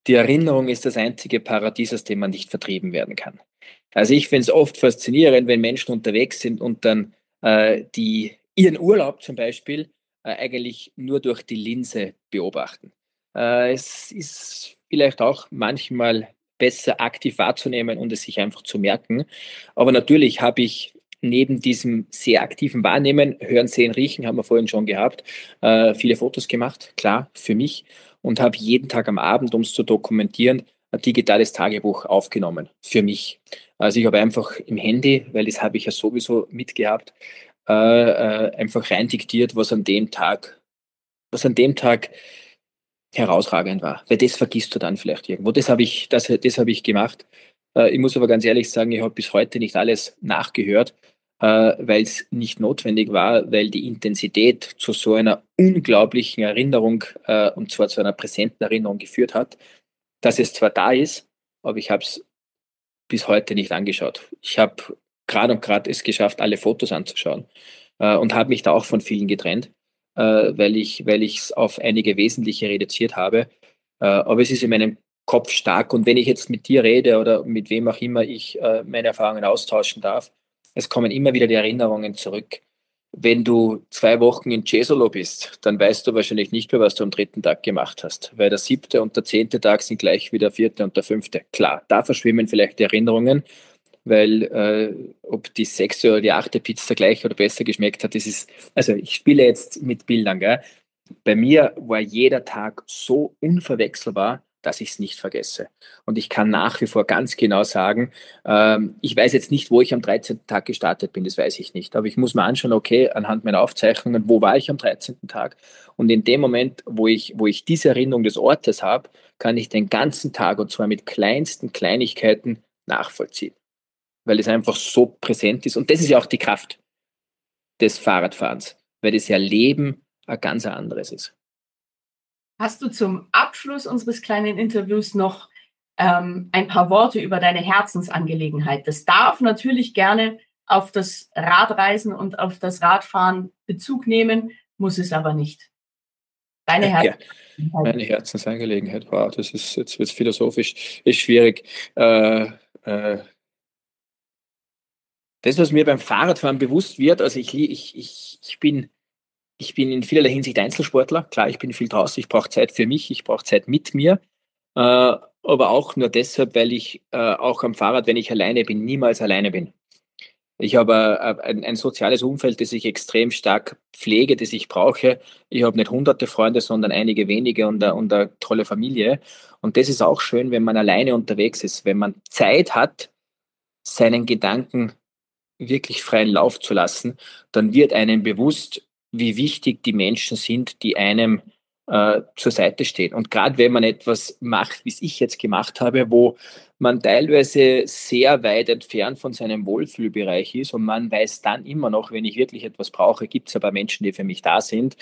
Die Erinnerung ist das einzige Paradies, aus dem man nicht vertrieben werden kann. Also ich finde es oft faszinierend, wenn Menschen unterwegs sind und dann äh, die, ihren Urlaub zum Beispiel äh, eigentlich nur durch die Linse beobachten. Äh, es ist vielleicht auch manchmal besser aktiv wahrzunehmen und es sich einfach zu merken. Aber natürlich habe ich neben diesem sehr aktiven Wahrnehmen, Hören, Sehen, Riechen, haben wir vorhin schon gehabt, äh, viele Fotos gemacht, klar, für mich und habe jeden Tag am Abend, um es zu dokumentieren, ein digitales Tagebuch aufgenommen für mich. Also ich habe einfach im Handy, weil das habe ich ja sowieso mitgehabt, äh, äh, einfach rein diktiert, was an dem Tag, was an dem Tag herausragend war. Weil das vergisst du dann vielleicht irgendwo. Das habe ich, das, das habe ich gemacht. Äh, ich muss aber ganz ehrlich sagen, ich habe bis heute nicht alles nachgehört, äh, weil es nicht notwendig war, weil die Intensität zu so einer unglaublichen Erinnerung äh, und zwar zu einer präsenten Erinnerung geführt hat, dass es zwar da ist, aber ich habe es bis heute nicht angeschaut. Ich habe gerade und gerade es geschafft, alle Fotos anzuschauen äh, und habe mich da auch von vielen getrennt, äh, weil ich es auf einige wesentliche reduziert habe. Äh, aber es ist in meinem Kopf stark und wenn ich jetzt mit dir rede oder mit wem auch immer ich äh, meine Erfahrungen austauschen darf, es kommen immer wieder die Erinnerungen zurück. Wenn du zwei Wochen in Cesolo bist, dann weißt du wahrscheinlich nicht mehr, was du am dritten Tag gemacht hast, weil der siebte und der zehnte Tag sind gleich wie der vierte und der fünfte. Klar, da verschwimmen vielleicht die Erinnerungen, weil äh, ob die sechste oder die achte Pizza gleich oder besser geschmeckt hat, das ist, also ich spiele jetzt mit Bildern, gell? Bei mir war jeder Tag so unverwechselbar, dass ich es nicht vergesse. Und ich kann nach wie vor ganz genau sagen, ähm, ich weiß jetzt nicht, wo ich am 13. Tag gestartet bin, das weiß ich nicht. Aber ich muss mir anschauen, okay, anhand meiner Aufzeichnungen, wo war ich am 13. Tag? Und in dem Moment, wo ich, wo ich diese Erinnerung des Ortes habe, kann ich den ganzen Tag und zwar mit kleinsten Kleinigkeiten nachvollziehen. Weil es einfach so präsent ist. Und das ist ja auch die Kraft des Fahrradfahrens, weil das ja Leben ein ganz anderes ist. Hast du zum Abschluss unseres kleinen Interviews noch ähm, ein paar Worte über deine Herzensangelegenheit. Das darf natürlich gerne auf das Radreisen und auf das Radfahren Bezug nehmen, muss es aber nicht. Deine Herzensangelegenheit. Ja, meine Herzensangelegenheit, wow, das ist, jetzt wird philosophisch, ist schwierig. Äh, äh, das, was mir beim Fahrradfahren bewusst wird, also ich, ich, ich, ich bin ich bin in vielerlei Hinsicht Einzelsportler. Klar, ich bin viel draußen, ich brauche Zeit für mich, ich brauche Zeit mit mir. Äh, aber auch nur deshalb, weil ich äh, auch am Fahrrad, wenn ich alleine bin, niemals alleine bin. Ich habe äh, ein, ein, soziales Umfeld, das ich extrem stark pflege, das ich brauche. Ich habe nicht hunderte Freunde, sondern einige wenige und, und eine tolle Familie. Und das ist auch schön, wenn man alleine unterwegs ist, wenn man Zeit hat, seinen Gedanken wirklich freien Lauf zu lassen, dann wird einem bewusst, wie wichtig die Menschen sind, die einem äh, zur Seite stehen. Und gerade wenn man etwas macht, wie es ich jetzt gemacht habe, wo man teilweise sehr weit entfernt von seinem Wohlfühlbereich ist und man weiß dann immer noch, wenn ich wirklich etwas brauche, gibt es aber Menschen, die für mich da sind,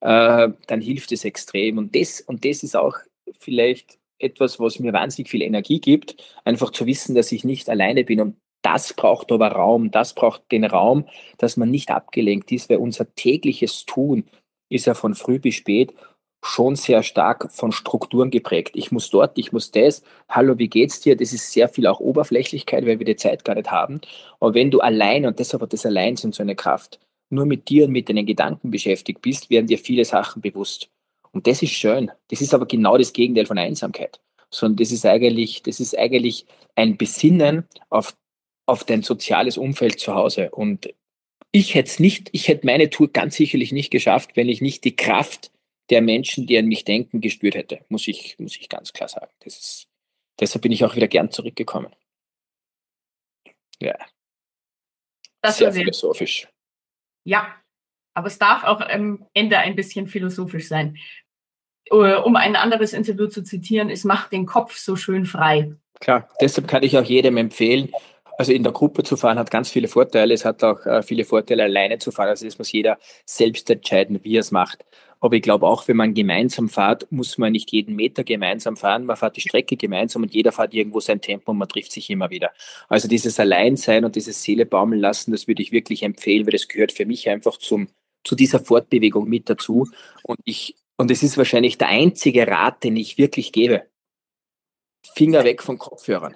äh, dann hilft es extrem. Und das, und das ist auch vielleicht etwas, was mir wahnsinnig viel Energie gibt, einfach zu wissen, dass ich nicht alleine bin. Und das braucht aber Raum, das braucht den Raum, dass man nicht abgelenkt ist, weil unser tägliches Tun ist ja von früh bis spät schon sehr stark von Strukturen geprägt. Ich muss dort, ich muss das. Hallo, wie geht's dir? Das ist sehr viel auch Oberflächlichkeit, weil wir die Zeit gar nicht haben. Aber wenn du allein, und deshalb hat das Alleinsein so eine Kraft, nur mit dir und mit deinen Gedanken beschäftigt bist, werden dir viele Sachen bewusst. Und das ist schön. Das ist aber genau das Gegenteil von Einsamkeit. Sondern das ist eigentlich, das ist eigentlich ein Besinnen auf auf dein soziales Umfeld zu Hause. Und ich hätte es nicht, ich hätte meine Tour ganz sicherlich nicht geschafft, wenn ich nicht die Kraft der Menschen, die an mich denken, gespürt hätte, muss ich, muss ich ganz klar sagen. Das ist, deshalb bin ich auch wieder gern zurückgekommen. Ja. Das Sehr philosophisch. Ja, aber es darf auch am Ende ein bisschen philosophisch sein. Äh, um ein anderes Interview zu zitieren, es macht den Kopf so schön frei. Klar, deshalb kann ich auch jedem empfehlen, also in der Gruppe zu fahren hat ganz viele Vorteile. Es hat auch äh, viele Vorteile, alleine zu fahren. Also es muss jeder selbst entscheiden, wie er es macht. Aber ich glaube auch, wenn man gemeinsam fährt, muss man nicht jeden Meter gemeinsam fahren. Man fährt die Strecke gemeinsam und jeder fährt irgendwo sein Tempo und man trifft sich immer wieder. Also dieses Alleinsein und dieses Seele baumeln lassen, das würde ich wirklich empfehlen, weil das gehört für mich einfach zum, zu dieser Fortbewegung mit dazu. Und ich, und es ist wahrscheinlich der einzige Rat, den ich wirklich gebe. Finger weg von Kopfhörern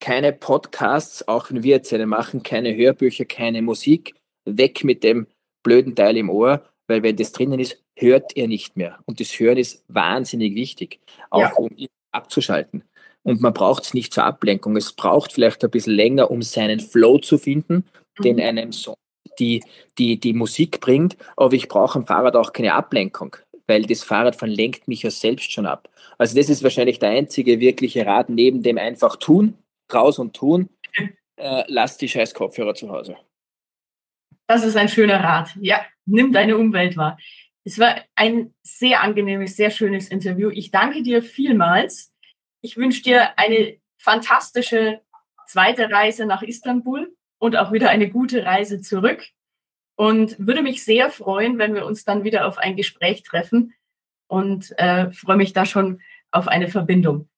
keine Podcasts, auch wenn wir jetzt eine machen, keine Hörbücher, keine Musik, weg mit dem blöden Teil im Ohr, weil wenn das drinnen ist, hört ihr nicht mehr. Und das Hören ist wahnsinnig wichtig, auch ja. um abzuschalten. Und man braucht es nicht zur Ablenkung. Es braucht vielleicht ein bisschen länger, um seinen Flow zu finden, mhm. den einem so die, die, die Musik bringt. Aber ich brauche am Fahrrad auch keine Ablenkung, weil das Fahrradfahren lenkt mich ja selbst schon ab. Also das ist wahrscheinlich der einzige wirkliche Rat, neben dem einfach tun, raus und tun. Äh, lass die scheiß Kopfhörer zu Hause. Das ist ein schöner Rat. Ja, nimm deine Umwelt wahr. Es war ein sehr angenehmes, sehr schönes Interview. Ich danke dir vielmals. Ich wünsche dir eine fantastische zweite Reise nach Istanbul und auch wieder eine gute Reise zurück. Und würde mich sehr freuen, wenn wir uns dann wieder auf ein Gespräch treffen und äh, freue mich da schon auf eine Verbindung.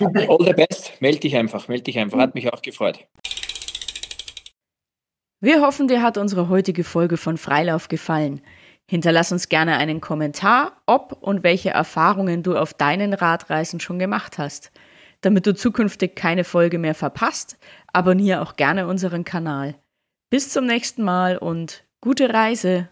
All the best. Meld dich einfach, meld dich einfach. Hat mich auch gefreut. Wir hoffen, dir hat unsere heutige Folge von Freilauf gefallen. Hinterlass uns gerne einen Kommentar, ob und welche Erfahrungen du auf deinen Radreisen schon gemacht hast. Damit du zukünftig keine Folge mehr verpasst, abonniere auch gerne unseren Kanal. Bis zum nächsten Mal und gute Reise!